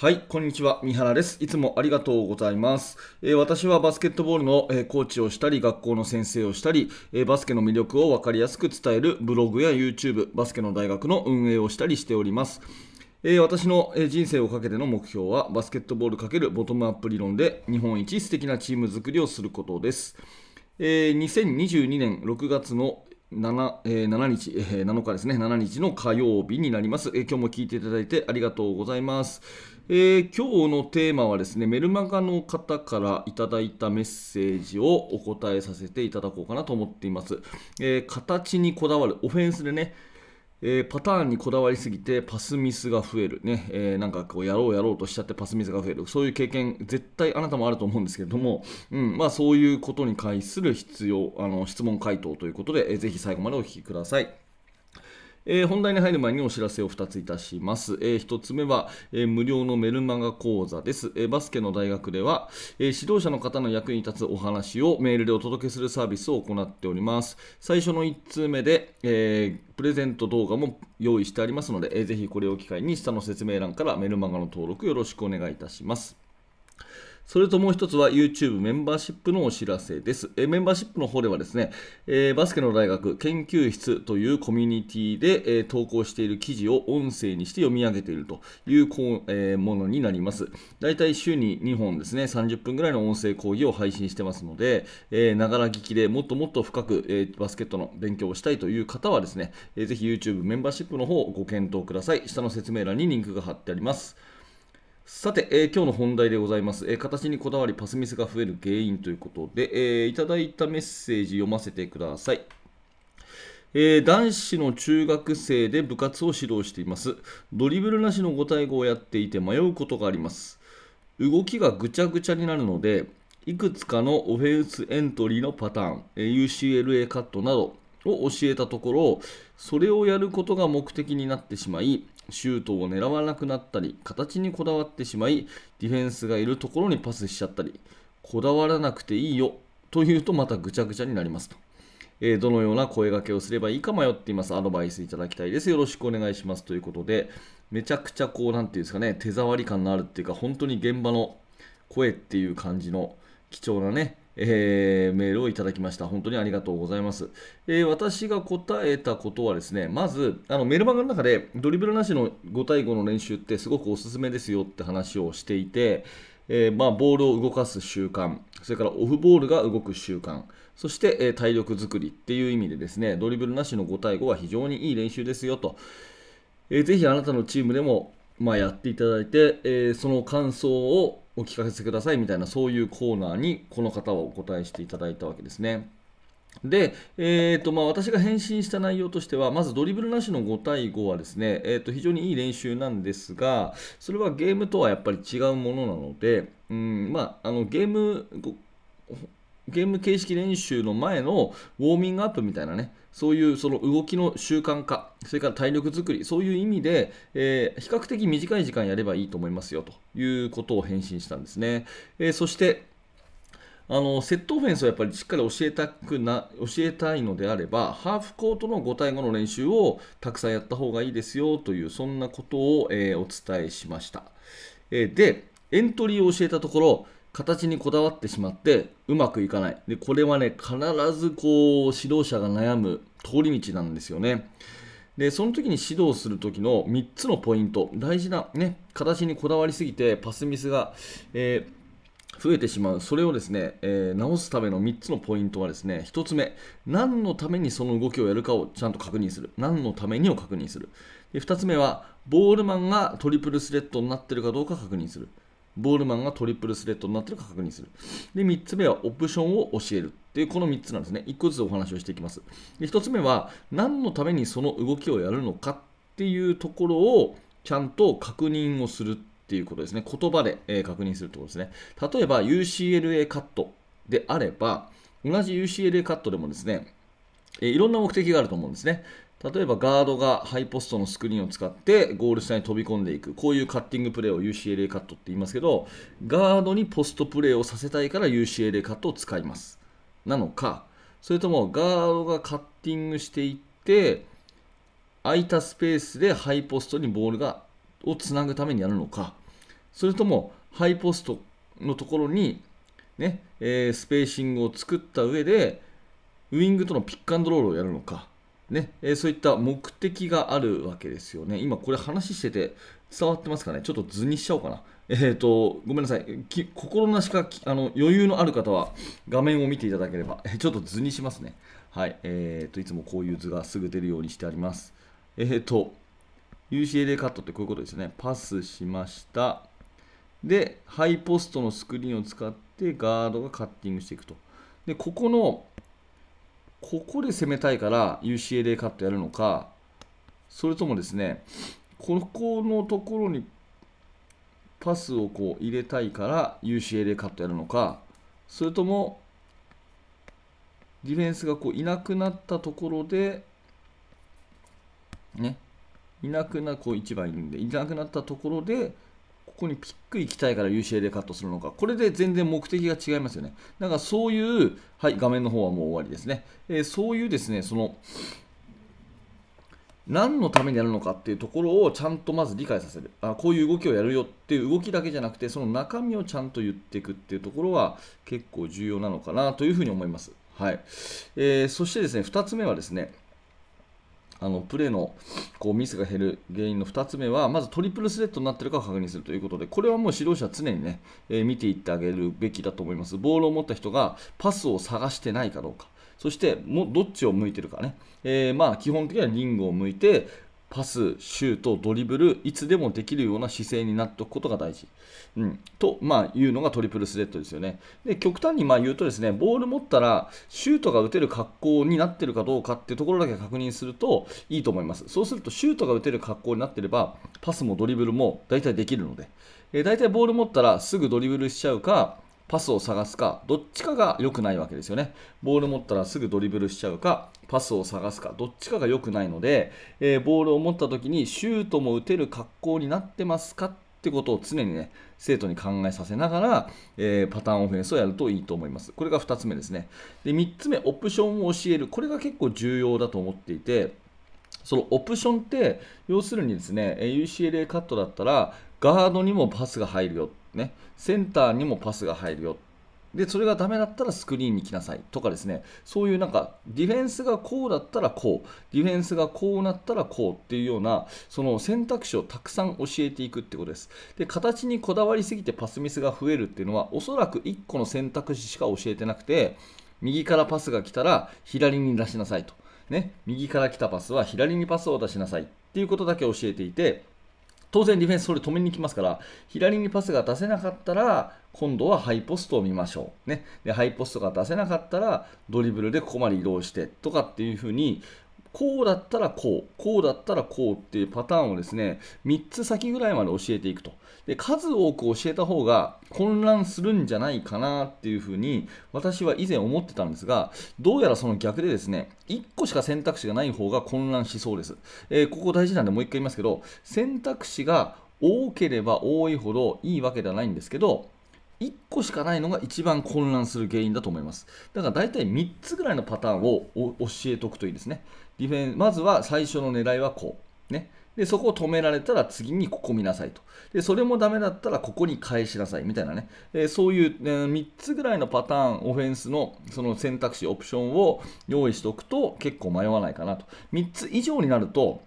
はい、こんにちは。三原です。いつもありがとうございます。えー、私はバスケットボールの、えー、コーチをしたり、学校の先生をしたり、えー、バスケの魅力を分かりやすく伝えるブログや YouTube、バスケの大学の運営をしたりしております。え私の人生をかけての目標は、バスケットボール×ボトムアップ理論で日本一素敵なチーム作りをすることです。え2022年6月の 7, 7日、7日ですね、7日の火曜日になります、えー、今日も聞いていただいてありがとうございます。えー、今日のテーマはですね、メルマガの方からいただいたメッセージをお答えさせていただこうかなと思っています。えー、形にこだわる、オフェンスでね、えー、パターンにこだわりすぎてパスミスが増える、ねえ、なんかこうやろうやろうとしちゃってパスミスが増える、そういう経験、絶対あなたもあると思うんですけれども、うんまあ、そういうことに関する必要あの質問回答ということで、えー、ぜひ最後までお聞きください。えー、本題に入る前にお知らせを2ついたします。えー、1つ目は、えー、無料のメルマガ講座です。えバスケの大学では、え指導者の方の役に立つお話をメールでお届けするサービスを行っております。最初の1通目で、えプレゼント動画も用意してありますので、えー、ぜひこれを機会に下の説明欄からメルマガの登録よろしくお願いいたします。それともう一つは YouTube メンバーシップのお知らせです。えメンバーシップの方ではですね、えー、バスケの大学研究室というコミュニティで、えー、投稿している記事を音声にして読み上げているというこう、えー、ものになります。だいたい週に2本ですね、30分ぐらいの音声講義を配信してますので、ながら聞きでもっともっと深く、えバスケットの勉強をしたいという方はですね、えー、ぜひ YouTube メンバーシップの方をご検討ください。下の説明欄にリンクが貼ってあります。さて、えー、今日の本題でございます、えー、形にこだわりパスミスが増える原因ということで、えー、いただいたメッセージ読ませてください。えー、男子の中学生で部活を指導しています。ドリブルなしの5対5をやっていて迷うことがあります。動きがぐちゃぐちゃになるので、いくつかのオフェンスエントリーのパターン、え UCLA カットなどを教えたところ、それをやることが目的になってしまい、シュートを狙わなくなったり、形にこだわってしまい、ディフェンスがいるところにパスしちゃったり、こだわらなくていいよというとまたぐちゃぐちゃになりますと。えー、どのような声掛けをすればいいか迷っています。アドバイスいただきたいです。よろしくお願いしますということで、めちゃくちゃこう、なんていうんですかね、手触り感のあるっていうか、本当に現場の声っていう感じの貴重なね、えー、メールをいただきました。本当にありがとうございます。えー、私が答えたことはですね、まず、あのメルマガの中でドリブルなしの5対5の練習ってすごくおすすめですよって話をしていて、えー、まあ、ボールを動かす習慣、それからオフボールが動く習慣、そして、え体力作りっていう意味でですね、ドリブルなしの5対5は非常にいい練習ですよと。えー、ぜひあなたのチームでも、まあ、やっていただいて、えその感想をお聞かせくださいみたいなそういうコーナーにこの方はお答えしていただいたわけですね。で、えーとまあ、私が返信した内容としては、まずドリブルなしの5対5はですね、えー、と非常にいい練習なんですが、それはゲームとはやっぱり違うものなので、うんまあ、あのゲームゲーム形式練習の前のウォーミングアップみたいなね、そういうその動きの習慣化、それから体力作り、そういう意味で、えー、比較的短い時間やればいいと思いますよということを返信したんですね。えー、そしてあのセットオフェンスをやっぱりしっかり教えたくな教えたいのであれば、ハーフコートの5対5の練習をたくさんやった方がいいですよという、そんなことを、えー、お伝えしました。えで、エントリーを教えたところ、形にこだわってしまってうまくいかない。で、これはね、必ずこう指導者が悩む通り道なんですよね。で、その時に指導する時の3つのポイント、大事なね、形にこだわりすぎてパスミスが、えー、増えてしまう、それをですね、えー、直すための3つのポイントはですね、1つ目、何のためにその動きをやるかをちゃんと確認する。何のためにを確認する。で2つ目は、ボールマンがトリプルスレッドになっているかどうか確認する。ボールマンがトリプルスレッドになってるか確認する。で、3つ目はオプションを教えるっていうこの3つなんですね。1個ずつお話をしていきます。で、1つ目は何のためにその動きをやるのかっていうところをちゃんと確認をするっていうことですね。言葉で、え、確認するってことですね。例えば UCLA カットであれば、同じ UCLA カットでもですね、え、いろんな目的があると思うんですね。例えばガードがハイポストのスクリーンを使ってゴール下に飛び込んでいく。こういうカッティングプレーを UCLA カットって言いますけどガードにポストプレーをさせたいから UCLA カットを使います。なのか。それともガードがカッティングしていって空いたスペースでハイポストにボールがをつなぐためにやるのか。それともハイポストのところに、ねえー、スペーシングを作った上でウイングとのピックアンドロールをやるのか、ねえー、そういった目的があるわけですよね。今これ話してて伝わってますかね？ちょっと図にしちゃおうかな。えーと、ごめんなさい心なしかあの余裕のある方は画面を見ていただければ、ちょっと図にしますね。はい、えーと、いつもこういう図がすぐ出るようにしてあります。えーと、UCLA カットってこういうことですね。パスしました。で、ハイポストのスクリーンを使ってガードがカッティングしていくと。で、ここの、ここで攻めたいから UCLA カットやるのか、それともですね、ここのところにパスをこう入れたいから UCLA カットやるのか、それともディフェンスがこういなくなったところで、ね、いなくな、こう1番いるんで、いなくなったところで、ここにピック行きたいから UCLA カットするのか、これで全然目的が違いますよね。だかそういう、はい、画面の方はもう終わりですね。えー、そういうですね、その、何のためにやるのかっていうところをちゃんとまず理解させるあこういう動きをやるよっていう動きだけじゃなくてその中身をちゃんと言っていくっていうところは結構重要なのかなというふうに思います、はいえー、そしてですね2つ目はですねあのプレーのこうミスが減る原因の2つ目は、まずトリプルスレッドになっているかを確認するということで、これはもう指導者は常にね、えー、見ていってあげるべきだと思います。ボールを持った人がパスを探してないかどうか。そしてもどっちを向いてるかね、えー、まあ基本的にはリングを向いてパス、シュート、ドリブル、いつでもできるような姿勢になっておくことが大事。うん、と、まあ、いうのがトリプルスレッドですよね。で極端にまあ言うとですね、ボール持ったらシュートが打てる格好になってるかどうかっていうところだけ確認するといいと思います。そうすると、シュートが打てる格好になってれば、パスもドリブルも大体できるので、えー、大体ボール持ったらすぐドリブルしちゃうか、パスを探すか、どっちかが良くないわけですよね。ボール持ったらすぐドリブルしちゃうか、パスを探すか、どっちかが良くないので、えー、ボールを持った時にシュートも打てる格好になってますかってことを常にね、生徒に考えさせながら、えー、パターンオフェンスをやるといいと思います。これが2つ目ですね。で、3つ目、オプションを教える。これが結構重要だと思っていて、そのオプションって、要するにですね、UCLA カットだったら、ガードにもパスが入るよ。ね、センターにもパスが入るよ。で、それがダメだったらスクリーンに来なさいとかですね、そういうなんか、ディフェンスがこうだったらこう、ディフェンスがこうなったらこうっていうような、その選択肢をたくさん教えていくってことです。で、形にこだわりすぎてパスミスが増えるっていうのは、おそらく1個の選択肢しか教えてなくて、右からパスが来たら左に出しなさいと。ね、右から来たパスは左にパスを出しなさいっていうことだけ教えていて、当然ディフェンスそれ止めに来ますから、左にパスが出せなかったら、今度はハイポストを見ましょう。ね、でハイポストが出せなかったら、ドリブルでここまで移動してとかっていう風に、こうだったらこう、こうだったらこうっていうパターンをですね、3つ先ぐらいまで教えていくと。で数多く教えた方が混乱するんじゃないかなっていうふうに私は以前思ってたんですが、どうやらその逆でですね、1個しか選択肢がない方が混乱しそうです。えー、ここ大事なんでもう一回言いますけど、選択肢が多ければ多いほどいいわけではないんですけど、1個しかないのが一番混乱する原因だと思います。だから大体3つぐらいのパターンを教えておくといいですね。ディフェンまずは最初の狙いはこう。ね。で、そこを止められたら次にここ見なさいと。で、それもダメだったらここに返しなさいみたいなね。そういう、ね、3つぐらいのパターン、オフェンスのその選択肢、オプションを用意しておくと結構迷わないかなと。3つ以上になると、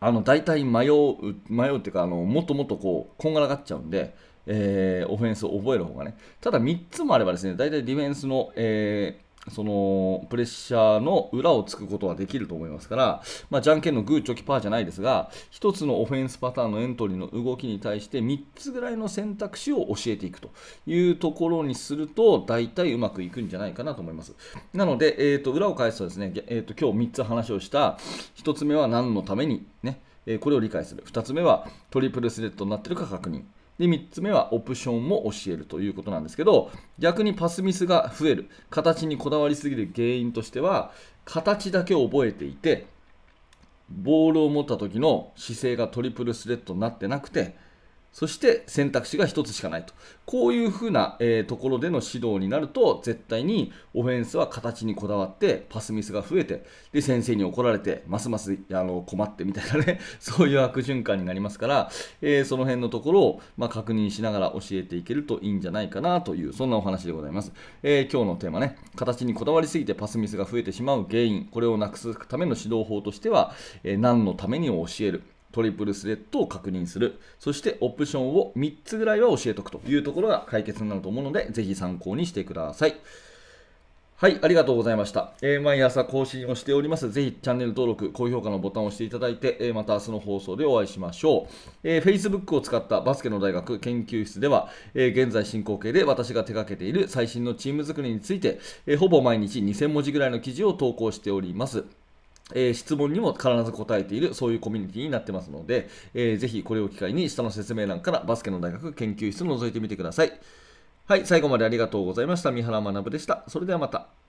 あの大体迷う、迷うっていうか、あのもっともっとこう、こんがらがっちゃうんで、えー、オフェンスを覚える方がね。ただ3つもあればですね、大体ディフェンスの、えー、そのプレッシャーの裏をつくことはできると思いますから、まあ、じゃんけんのグー、チョキ、パーじゃないですが、1つのオフェンスパターンのエントリーの動きに対して3つぐらいの選択肢を教えていくというところにすると、大体うまくいくんじゃないかなと思います。なので、えーと、裏を返すとですね、えーと、今日3つ話をした、1つ目は何のために、ね、これを理解する。2つ目はトリプルスレッドになっているか確認。で、3つ目はオプションも教えるということなんですけど、逆にパスミスが増える、形にこだわりすぎる原因としては、形だけ覚えていて、ボールを持った時の姿勢がトリプルスレッドになってなくて、そして選択肢が1つしかないと。こういうふうな、えー、ところでの指導になると、絶対にオフェンスは形にこだわって、パスミスが増えて、で、先生に怒られて、ますますあの困ってみたいなね、そういう悪循環になりますから、えー、その辺のところを、まあ、確認しながら教えていけるといいんじゃないかなという、そんなお話でございます。えー、今日のテーマね、形にこだわりすぎてパスミスが増えてしまう原因、これをなくすための指導法としては、え何のために教える。トリプルスレッドを確認する。そしてオプションを3つぐらいは教えておくというところが解決になると思うので、ぜひ参考にしてください。はい、ありがとうございました。えー、毎朝更新をしております。ぜひチャンネル登録、高評価のボタンを押していただいて、えー、また明日の放送でお会いしましょう。えー、Facebook を使ったバスケの大学研究室では、え現在進行形で私が手掛けている最新のチーム作りについて、えほぼ毎日2000文字ぐらいの記事を投稿しております。えー、質問にも必ず答えている、そういうコミュニティになってますので、えー、ぜひこれを機会に下の説明欄からバスケの大学研究室を覗いてみてください。はい、最後までありがとうございました。三原学でした。それではまた。